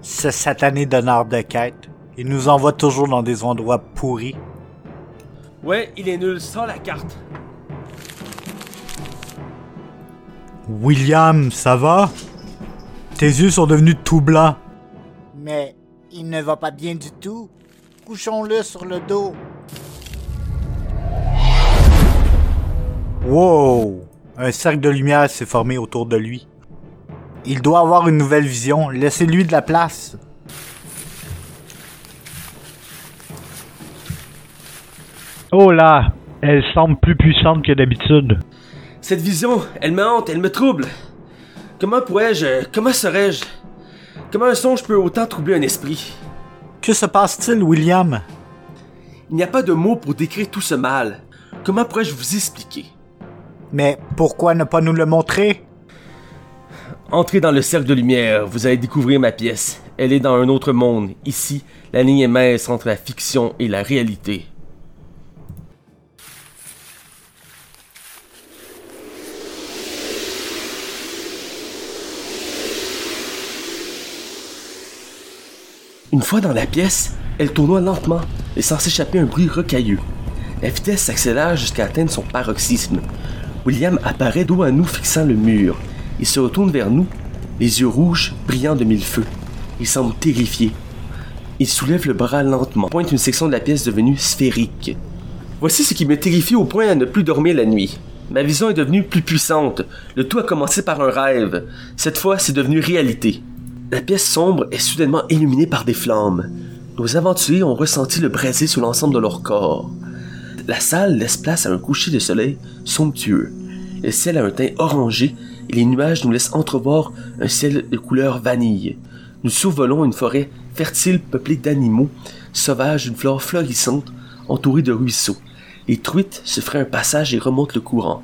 Ce satané donneur de quête. Il nous envoie toujours dans des endroits pourris. Ouais, il est nul, sans la carte. William, ça va? Tes yeux sont devenus tout blancs. Mais il ne va pas bien du tout. Couchons-le sur le dos. Wow! Un cercle de lumière s'est formé autour de lui. Il doit avoir une nouvelle vision. Laissez-lui de la place. Oh là, elle semble plus puissante que d'habitude. Cette vision, elle me hante, elle me trouble. Comment pourrais-je, comment serais-je? Comment un songe peut autant troubler un esprit? Que se passe-t-il, William? Il n'y a pas de mots pour décrire tout ce mal. Comment pourrais-je vous expliquer? Mais pourquoi ne pas nous le montrer? Entrez dans le cercle de lumière, vous allez découvrir ma pièce. Elle est dans un autre monde. Ici, la ligne est mince entre la fiction et la réalité. Une fois dans la pièce, elle tournoie lentement, laissant s'échapper un bruit rocailleux. La vitesse s'accélère jusqu'à atteindre son paroxysme. William apparaît dos à nous fixant le mur. Il se retourne vers nous, les yeux rouges, brillants de mille feux. Il semble terrifié. Il soulève le bras lentement, pointe une section de la pièce devenue sphérique. Voici ce qui me terrifie au point à ne plus dormir la nuit. Ma vision est devenue plus puissante. Le tout a commencé par un rêve. Cette fois, c'est devenu réalité. La pièce sombre est soudainement illuminée par des flammes. Nos aventuriers ont ressenti le brasier sur l'ensemble de leur corps. La salle laisse place à un coucher de soleil somptueux. Le ciel a un teint orangé et les nuages nous laissent entrevoir un ciel de couleur vanille. Nous survolons une forêt fertile peuplée d'animaux sauvages d'une flore florissante entourée de ruisseaux. Les truites se feraient un passage et remontent le courant.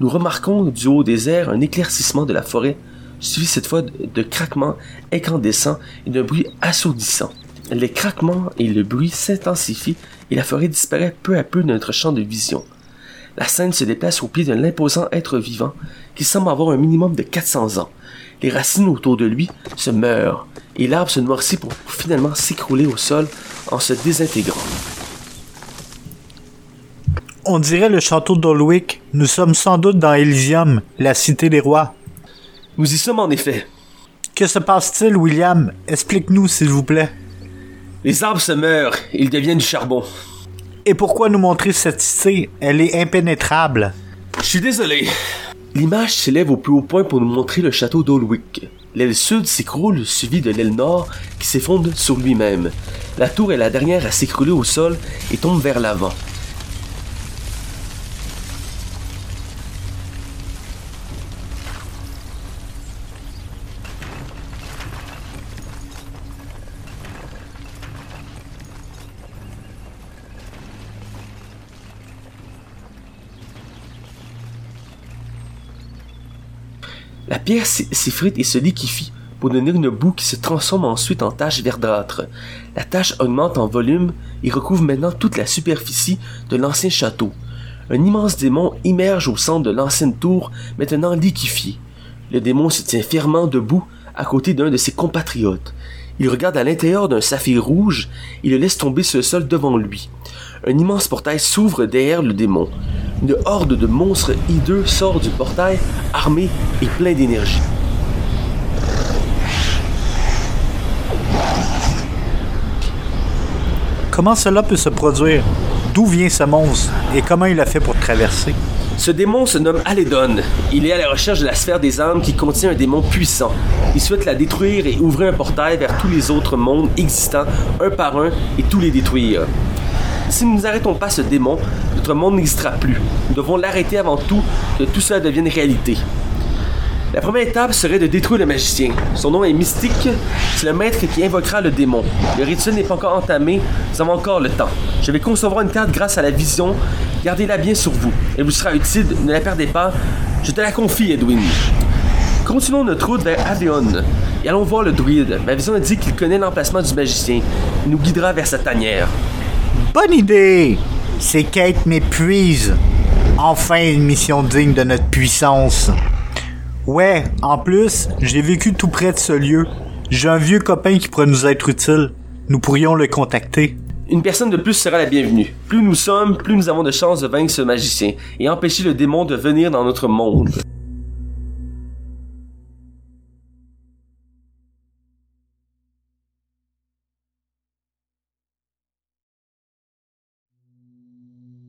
Nous remarquons du haut des airs un éclaircissement de la forêt suivi cette fois de craquements incandescents et d'un bruit assourdissant. Les craquements et le bruit s'intensifient et la forêt disparaît peu à peu de notre champ de vision. La scène se déplace au pied d'un imposant être vivant qui semble avoir un minimum de 400 ans. Les racines autour de lui se meurent et l'arbre se noircit pour finalement s'écrouler au sol en se désintégrant. On dirait le château d'Olwick. Nous sommes sans doute dans Elysium, la cité des rois. Nous y sommes en effet. Que se passe-t-il, William? Explique-nous, s'il vous plaît. Les arbres se meurent, ils deviennent du charbon. Et pourquoi nous montrer cette cité? Elle est impénétrable. Je suis désolé. L'image s'élève au plus haut point pour nous montrer le château d'Olwick. L'aile sud s'écroule, suivie de l'aile nord qui s'effondre sur lui-même. La tour est la dernière à s'écrouler au sol et tombe vers l'avant. La pierre s'effrite et se liquéfie pour donner une boue qui se transforme ensuite en tache verdâtre. La tache augmente en volume et recouvre maintenant toute la superficie de l'ancien château. Un immense démon immerge au centre de l'ancienne tour, maintenant liquéfié. Le démon se tient fièrement debout à côté d'un de ses compatriotes. Il regarde à l'intérieur d'un saphir rouge et le laisse tomber sur le sol devant lui. Un immense portail s'ouvre derrière le démon. Une horde de monstres hideux sort du portail, armé et plein d'énergie. Comment cela peut se produire? D'où vient ce monstre? Et comment il a fait pour traverser? Ce démon se nomme Aledon. Il est à la recherche de la sphère des âmes qui contient un démon puissant. Il souhaite la détruire et ouvrir un portail vers tous les autres mondes existants, un par un, et tous les détruire. Si nous n'arrêtons pas ce démon, notre monde n'existera plus. Nous devons l'arrêter avant tout que tout cela devienne réalité. La première étape serait de détruire le magicien. Son nom est Mystique. C'est le maître qui invoquera le démon. Le rituel n'est pas encore entamé. Nous avons encore le temps. Je vais concevoir une carte grâce à la vision. Gardez-la bien sur vous. Elle vous sera utile. Ne la perdez pas. Je te la confie, Edwin. Continuons notre route vers Avion et allons voir le druide. Ma vision dit qu'il connaît l'emplacement du magicien. Il nous guidera vers sa tanière. Bonne idée! Ces quêtes m'épuisent. Enfin une mission digne de notre puissance. Ouais, en plus, j'ai vécu tout près de ce lieu. J'ai un vieux copain qui pourrait nous être utile. Nous pourrions le contacter. Une personne de plus sera la bienvenue. Plus nous sommes, plus nous avons de chances de vaincre ce magicien et empêcher le démon de venir dans notre monde.